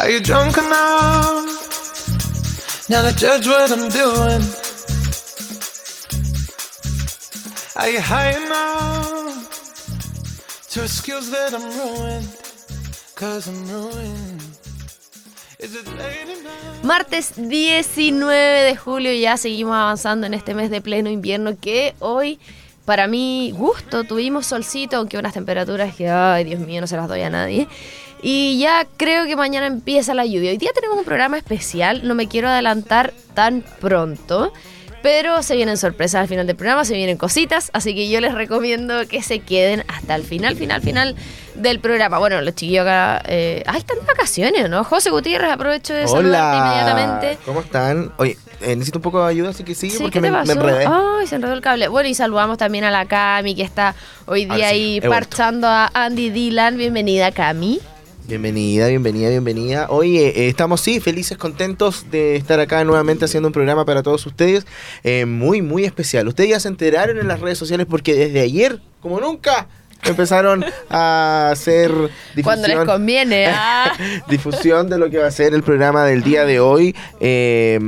Are you drunk enough now to judge what I'm doing? I'm ruined? Cause I'm ruined. Martes 19 de julio ya seguimos avanzando en este mes de pleno invierno que hoy para mi gusto tuvimos solcito, aunque unas temperaturas que, ay Dios mío, no se las doy a nadie. Y ya creo que mañana empieza la lluvia. Hoy día tenemos un programa especial, no me quiero adelantar tan pronto. Pero se vienen sorpresas al final del programa, se vienen cositas, así que yo les recomiendo que se queden hasta el final, final, final del programa. Bueno, los chiquillos acá, eh, ah, están de vacaciones, ¿no? José Gutiérrez, aprovecho de saludarte inmediatamente. ¿Cómo están? Oye, eh, necesito un poco de ayuda, así que sigue Sí, porque ¿qué me, me enredé. Ay, se enredó el cable. Bueno, y saludamos también a la Cami, que está hoy día sí, ahí vuelto. parchando a Andy Dylan. Bienvenida, Cami. Bienvenida, bienvenida, bienvenida. Oye, eh, estamos sí, felices, contentos de estar acá nuevamente haciendo un programa para todos ustedes. eh, muy, muy especial. Ustedes ya se enteraron en las redes sociales porque desde ayer, como nunca, empezaron a hacer Cuando les difusión, conviene. ah. difusión de lo que va a ser el programa del día de hoy. eh,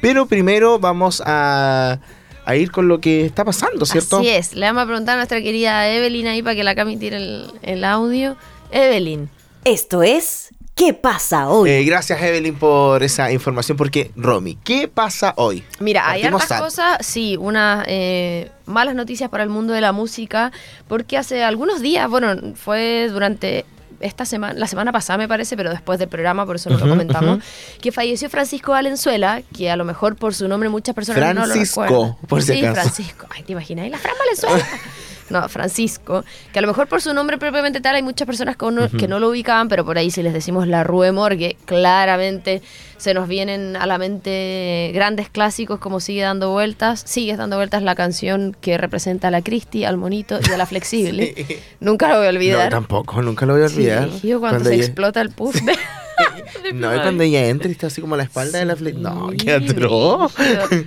pero primero vamos a, a ir con lo que está pasando, ¿cierto? Así es. Le vamos a preguntar a nuestra querida Evelyn ahí para que la Cami tire el, el audio. Evelyn. Esto es ¿Qué pasa hoy? Eh, gracias Evelyn por esa información porque Romy, ¿qué pasa hoy? Mira, hay hartas sad. cosas, sí, unas eh, malas noticias para el mundo de la música, porque hace algunos días, bueno, fue durante esta semana, la semana pasada me parece, pero después del programa, por eso no lo comentamos, que falleció Francisco Valenzuela, que a lo mejor por su nombre muchas personas no lo Francisco, recuerdan. por si sí, acaso. Francisco. Ay, ¿te imaginas? ¿Y la Fran Valenzuela? No, Francisco, que a lo mejor por su nombre propiamente tal hay muchas personas que no, que no lo ubicaban, pero por ahí si les decimos la Rue Morgue, claramente se nos vienen a la mente grandes clásicos como Sigue dando vueltas, Sigues dando vueltas la canción que representa a la Cristi, al monito y a la flexible. Sí. Nunca lo voy a No, olvidar. tampoco, nunca lo voy a Sí, olvidar. yo cuando, se ella- explota el puff No, y cuando ella entra y está así como a la espalda de la fle... No, Sí, qué atroz.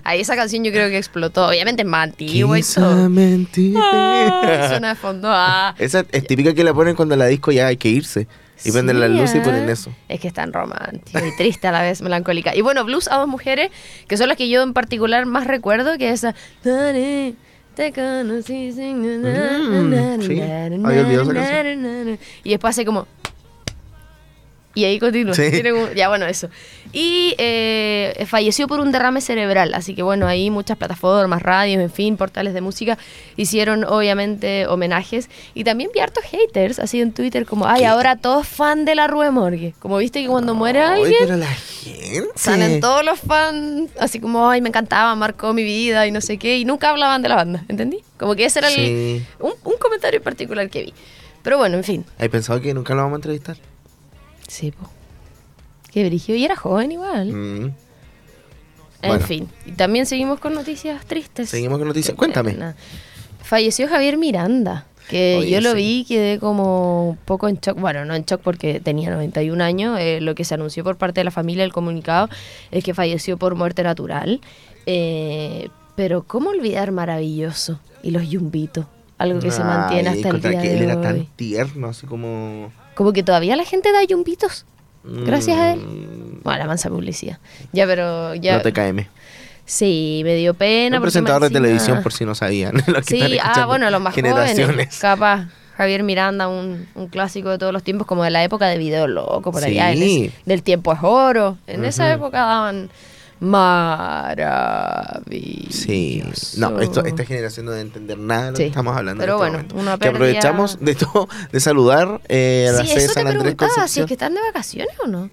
Ahí esa canción yo creo que explotó. Obviamente es más antigua y todo. Ah, suena de fondo. Ah. Esa es típica que la ponen cuando la disco ya hay que irse. Y prenden la luz y ¿eh? ponen eso. Es que es tan romántico y triste a la vez, melancólica. Y bueno, blues a dos mujeres, que son las que yo en particular más recuerdo, que esa... Dale, Te conocí sin... Mm, sí, olvidado esa Y después hace como... Y ahí continúa. Sí. Ya, bueno, eso. Y eh, falleció por un derrame cerebral. Así que, bueno, ahí muchas plataformas, radios, en fin, portales de música hicieron, obviamente, homenajes. Y también vi hartos haters, así en Twitter, como, ay, ¿Qué? ahora todos fan de la Rue Morgue. Como viste que cuando muere Ay, alguien, pero la gente. salen todos los fans, así como, ay, me encantaba, marcó mi vida y no sé qué. Y nunca hablaban de la banda, ¿entendí? Como que ese era el- Sí. un, un comentario en particular que vi. Pero bueno, en fin. ¿Hay pensado que nunca lo vamos a entrevistar? Sí, po. Qué brillo. Y era joven igual. Mm. En Bueno. fin. Y también seguimos con noticias tristes. Seguimos con noticias. Cuéntame. Falleció Javier Miranda. Que Oye, yo lo sí. vi y quedé como un poco en shock. Bueno, no en shock porque tenía 91 años. eh, lo que se anunció por parte de la familia, el comunicado, es que falleció por muerte natural. Eh, pero, ¿cómo olvidar maravilloso? Y los yumbitos. Algo que se mantiene hasta el día que de él era hoy. tan tierno, así como... Como que todavía la gente da yumbitos. Gracias a él. Mm, Bueno, la mansa publicidad. Ya, pero ya. No te KM. Sí, me dio pena. Un presentador de televisión, por si no sabían. Sí, ah, bueno, los más jóvenes. Capaz. Javier Miranda, un, un clásico de todos los tiempos, como de la época de Video Loco, por allá. Sí. ese- del tiempo es oro. En esa época daban maravilloso. Sí, no, esto, esta generación no debe entender nada de lo Sí, que estamos hablando. pero en este bueno, momento. una Que aprovechamos de todo, de saludar eh, a la Sí, sede de eso te San Andrés preguntaba, si es Concepción. que están de vacaciones o no.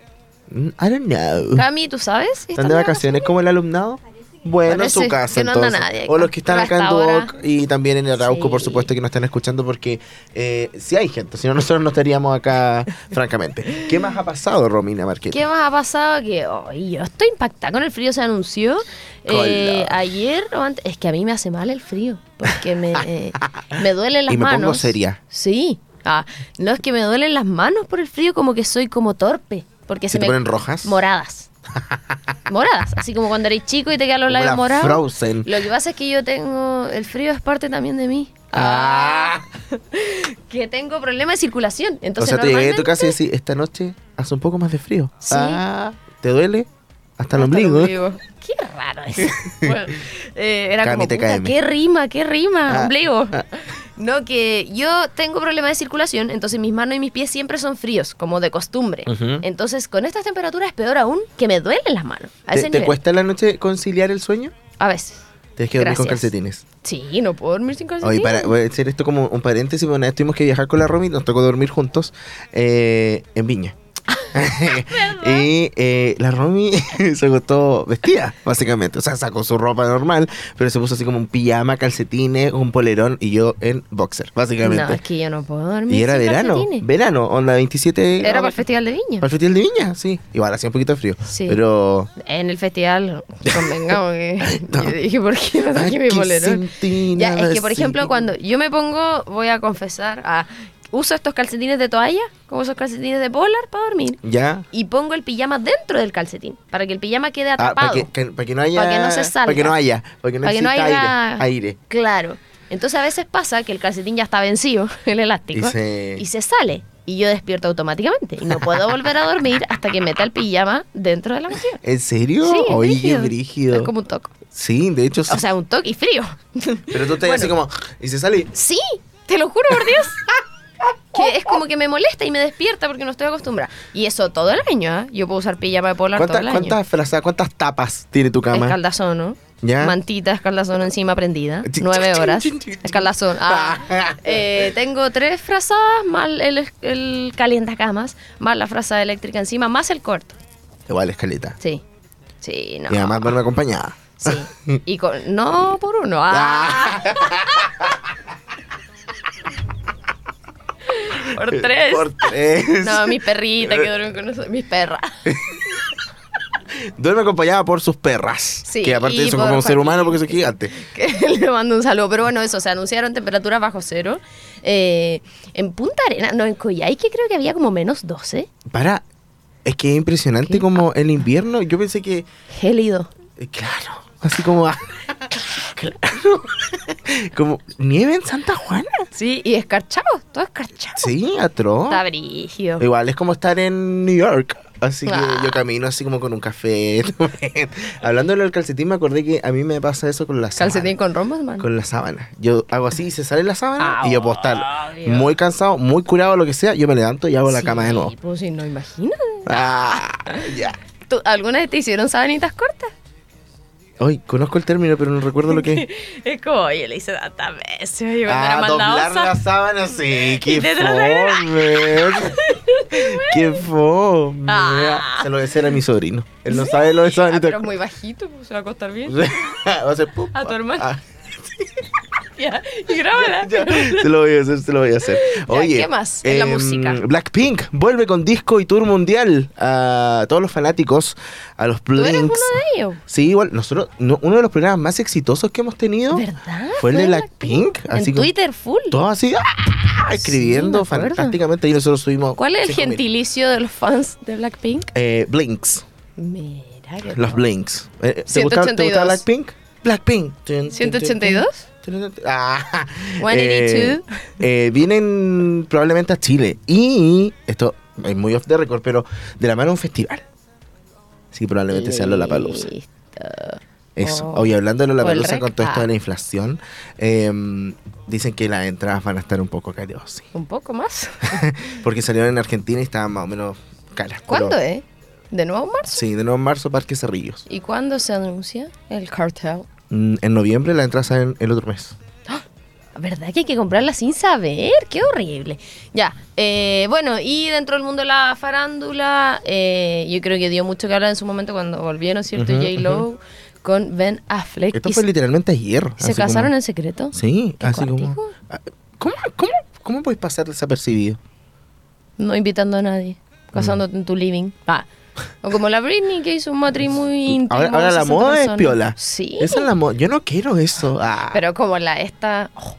Mm, I don't know. Cami, ¿tú sabes? ¿Están de vacaciones como el alumnado? Bueno, en su casa que no anda entonces. nadie o los que están acá en Duoc y también en Arauco, por Sí. supuesto, que nos están escuchando porque eh, sí hay gente, si no nosotros no estaríamos acá, francamente. ¿Qué más ha pasado, Romina Marquete? ¿Qué más ha pasado? Que hoy yo estoy impactada con el frío, se anunció eh, ayer o antes. Es que a mí me hace mal el frío, porque me, eh, me duelen las Y me manos. pongo seria. Sí. Ah, no es que me duelen las manos por el frío, como que soy como torpe. Porque ¿Se se te me ponen rojas? moradas. Moradas, así como cuando eres chico y te quedan los labios la morados. Frozen. Lo que pasa es que yo tengo. El frío es parte también de mí. Ah. que tengo problemas de circulación. o Entonces, sea, te llegué a tu casa y decís, esta noche hace un poco más de frío. Sí. Ah, ¿Te duele? Hasta el ombligo. Qué raro eso. Bueno, eh, era como, puta, qué rima, qué rima, Ah, ombligo. ah. No, que yo tengo problemas de circulación, entonces mis manos y mis pies siempre son fríos, como de costumbre. Entonces, con estas temperaturas es peor aún que me duelen las manos. A ¿Te, ese te nivel. cuesta en la noche conciliar el sueño? A veces. Tienes que dormir con calcetines. Sí, no puedo dormir sin Oye, calcetines. para, voy a decir esto como un paréntesis, vez tuvimos que viajar con la Romy, nos tocó dormir juntos eh, en Viña. y eh, la Romy se acostó vestida, básicamente. O sea, sacó su ropa normal, pero se puso así como un pijama, calcetines, un polerón y yo en boxer, básicamente. No, es que yo no puedo dormir y era sin verano, calcetines. verano, onda 27 Era para el Festival de Viña. Para el Festival de Viña, sí. Igual hacía un poquito de frío. Sí. Pero. En el festival, convengamos que yo dije, ¿por qué no traje mi polerón? Ya, es que por ejemplo, cuando yo me pongo, voy a confesar, a, uso estos calcetines de toalla, como esos calcetines de polar para dormir, Ya. y pongo el pijama dentro del calcetín, para que el pijama quede Ah, atrapado. para que, que- para que no haya. Pa' que no se salga. Para que no haya. Para que no, para que no exista haya aire. Aire. Claro. Entonces a veces pasa que el calcetín ya está vencido, el elástico, Y se- y se sale. Y yo despierto automáticamente. Y no puedo volver a dormir hasta que meta el pijama dentro de la mochila. ¿En serio? Sí, Oye, qué brígido. brígido. Es como un toco. Sí, de hecho sí. O sea, un toque y frío. pero tú estás bueno. así como. Y se sale. Sí, te lo juro por Dios. Que es como que me molesta y me despierta porque no estoy acostumbrada. Y eso todo el año, ¿ah? Yo puedo usar pijama de polar todo ¿Cuántas, el año. cuántas, frazas, cuántas tapas tiene tu cama? Escaldazono. ¿Ya? Mantita, escaldazono encima prendida. Nueve horas. Escaldazón. Ah. Eh, tengo tres frazadas, más el, el calientacamas, más la frazada eléctrica encima, más el corto. Igual escaleta. Sí. Sí, no. Y además duerme acompañada. Sí. Y con, no por uno. Ah. por tres. Por tres. No, mis perritas que duermen con nosotros. Mis perras. Duerme acompañada por sus perras. Sí, Que aparte son como un ser humano porque son gigantes. que le mando un saludo. Pero bueno, eso, se anunciaron temperaturas bajo cero. Eh, en Punta Arena, no, en Coyhai, que creo que había como menos 12. Para. Es que es impresionante ¿Qué? como el invierno. Yo pensé que. Gélido. eh, Claro. Así como. claro. como nieve en Santa Juana. Sí, y escarchado, todo escarchado. Sí, atroz. Está brígido. Igual es como estar en New York. Así que Ah. yo camino así como con un café. Hablando del calcetín, me acordé que a mí me pasa eso con la sábana. Calcetín con rombos, man. Con la sábana. Yo hago así y se sale la sábana Ah, y yo puedo estar obvio. muy cansado, muy curado, lo que sea. Yo me levanto y hago la cama de nuevo. Pues si no, imagínate. Ah, ya. ¿Tú, ¿Alguna vez te hicieron sabanitas cortas? Hoy conozco el término, pero no recuerdo lo que es. Como, oye, le hice tantas veces. Yo cuando Ah, era doblar la sábana, sí, qué fome. qué fome. Ah. Se lo voy a hacer a mi sobrino. Él no sabe lo de Ah, sabanita. pero es muy bajito, pues se va a acostar bien. Va a hacer pum. A tu hermano. Ah, Ya, y grábala. ya, se lo voy a hacer, se lo voy a hacer. Oye, ¿qué más en la em, música? Blackpink vuelve con disco y tour mundial a todos los fanáticos, a los ¿Tú eres uno Blinks. de ellos? Sí, igual, nosotros, no- uno de los programas más exitosos que hemos tenido ¿Verdad? fue el de Blackpink. En Así como- Twitter full. Todo así, ¡ah! escribiendo acuerdo. fantásticamente. Y nosotros subimos. ¿Cuál es el 5.000. gentilicio de los fans de Blackpink? Eh, Blinks. Mira Los Blinks. Eh, ¿Te gusta, ¿Te 182. gusta Blackpink? Blackpink. Tun, tun, tun, tun. 182. Ah, 182. eh, eh, vienen probablemente a Chile. Y esto es muy off the record, pero de la mano de un festival. Sí, probablemente sea Lollapalooza. Listo. Eso. Oh. Oye, hablando de Lollapalooza con todo esto de la inflación, em, dicen que las entradas van a estar un poco caras, sí. Un poco más. Porque salieron en Argentina y estaban más o menos caras. ¿Cuándo pero- es? ¿De nuevo en marzo? Sí, de nuevo en marzo, Parque Cerrillos. ¿Y cuándo se anuncia el cartel? Mm, En noviembre las entradas salen el otro mes. ¿Verdad que hay que comprarla sin saber? ¡Qué horrible! Ya, eh, bueno, y dentro del mundo de la farándula, eh, yo creo que dio mucho que hablar en su momento cuando volvieron, ¿cierto? Ujú, J-Lo con Ben Affleck. Esto y fue se- literalmente ayer. ¿Se casaron como- en secreto? Sí, ¿Qué así como... Ah, ¿Cómo, cómo, cómo puedes pasar desapercibido? No invitando a nadie, casándote en tu living. Ah. O como la Britney que hizo un matrimonio muy íntimo. Ahora, ahora la 60 moda es piola. Sí. Esa es la moda. Yo no quiero eso. Ah. Pero como la esta... oh,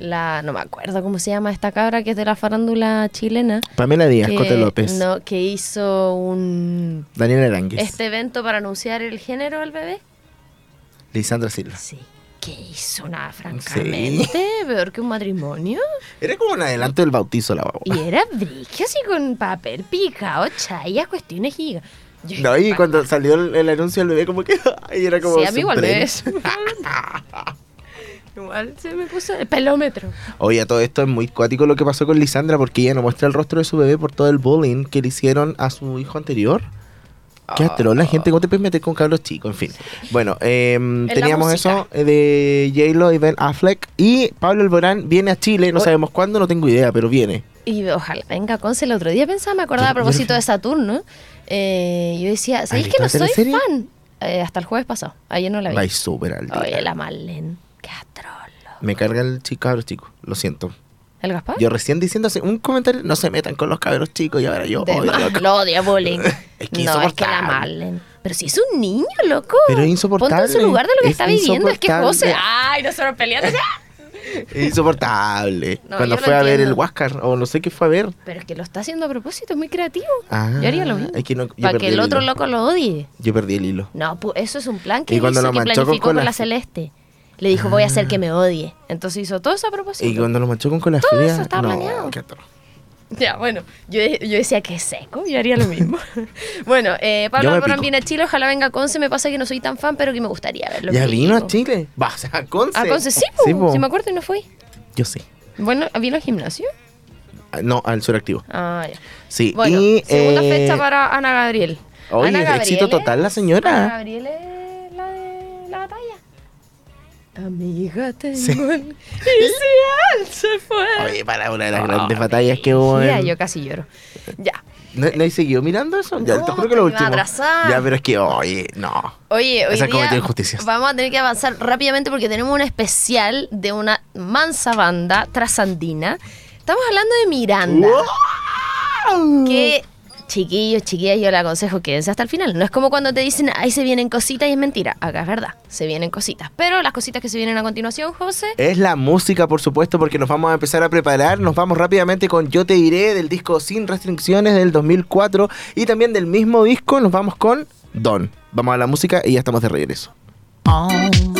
la, no me acuerdo cómo se llama esta cabra que es de la farándula chilena. Pamela Díaz, que, Cote López, No, que hizo un... Daniel Aránguez, Este evento para anunciar el género al bebé. Lisandra Silva. Sí. ¿Qué hizo? Nada, francamente. Peor que un matrimonio. Era como un adelanto del bautizo la guagua. Y era brillo así con papel picado, chayas, cuestiones gigas. No, y "Pa- cuando salió el, el anuncio del bebé, como que. Ay, era como. Sí, a mí igual me ves. Igual se me puso el pelómetro. Oye, a todo esto es muy cuático lo que pasó con Lisandra porque ella no muestra el rostro de su bebé por todo el bullying que le hicieron a su hijo anterior. Qué atroz, la gente, ¿cómo te puedes meter con cabros chicos? En fin. Bueno, em, la teníamos eso eh, de J-Lo y Ben Affleck. Y Pablo Alborán viene a Chile, no sabemos cuándo, no tengo idea, pero viene. Y ojalá venga Conce el otro día pensaba, me acordaba a propósito de Saturno. eh, yo decía, ¿sabéis ¿Has que no soy fan? Eh, hasta el jueves pasado. Ayer no la vi. Va súper al día. Oye, la Marlene. Qué atroz. Me carga el chico cabros chicos, lo siento. ¿El Gaspar? Yo recién diciendo un comentario, no se metan con los cabros chicos y ahora yo De odio lo odia bullying. Es que no, es que la. Marlene. Pero si es un niño, loco. Pero es insoportable. Ponte en su lugar de lo que Es está viviendo. Es que José. Ay, nosotros peleando. Es insoportable. No, Cuando fue a ver el. Huáscar, o no sé qué fue a ver. Pero es que lo está haciendo a propósito, es muy creativo. Ah, yo haría lo mismo. es que no- yo Para que el el otro loco lo odie. Yo perdí el hilo. No, pu- eso es un plan que Y cuando hizo, lo que manchó con planificó con, cola- la Celeste. Le dijo, voy a hacer que me odie. Entonces hizo todo eso a propósito. Y cuando lo manchó con cola Todo fría, eso estaba no, planeado. qué atroz. Ya, bueno, yo, yo decía que es seco, yo haría lo mismo. bueno, eh, Yo Pablo me Alborán pico. viene a Chile, ojalá venga a Conce, me pasa que no soy tan fan, pero que me gustaría verlo. ¿Ya en vino a. Chile? Va, o sea, a Conce. A Conce, sí, po, po. si me acuerdo y no fui. Yo sí. Bueno, ¿vino al gimnasio? Ah, No, al suractivo. Ah, ya. Sí. Bueno, y, segunda eh, fecha para Ana Gabriel. Oye, Ana éxito total la señora. Ana Gabriel es Amiga, tengo Sí. el... Y si él se fue. Oye, para una de las Oh, grandes batallas que hubo. Mira, en- yo casi lloro. Ya. ¿No, ¿No hay seguido mirando eso? Ya, No, te juro que lo último. Ya, pero es que, oye, no. Oye, hoy Esa día cometió injusticias. vamos a tener que avanzar rápidamente porque tenemos un especial de una mansa banda trasandina. Estamos hablando de Miranda. Que, chiquillos, chiquillas, yo le aconsejo quédense hasta el final. No es como cuando te dicen, ahí se vienen cositas y es mentira. Acá es verdad, se vienen cositas. Pero las cositas que se vienen a continuación, José. Es la música, por supuesto, porque nos vamos a empezar a preparar. Nos vamos rápidamente con Yo Te Diré, del disco Sin Restricciones del 2004. Y también del mismo disco nos vamos con Don. Vamos a la música y ya estamos de regreso. Bésame,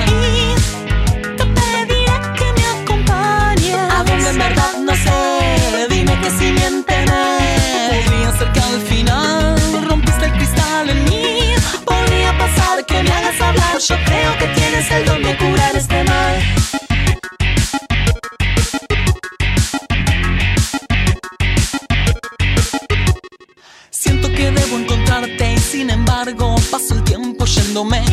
Yo creo que tienes el don de curar este mal. Siento que debo encontrarte y sin embargo paso el tiempo yéndome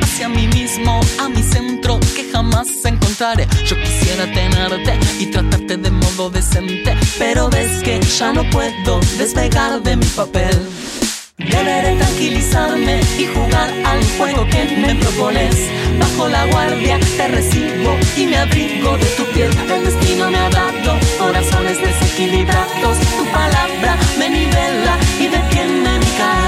hacia mí mismo, a mi centro que jamás encontraré. Yo quisiera tenerte y tratarte de modo decente, pero ves que ya no puedo despegar de mi papel. Deberé tranquilizarme y jugar al juego que me propones. Bajo la guardia te recibo y me abrigo de tu piel. El destino me ha dado corazones desequilibrados. Tu palabra me nivela y detiene mi caer.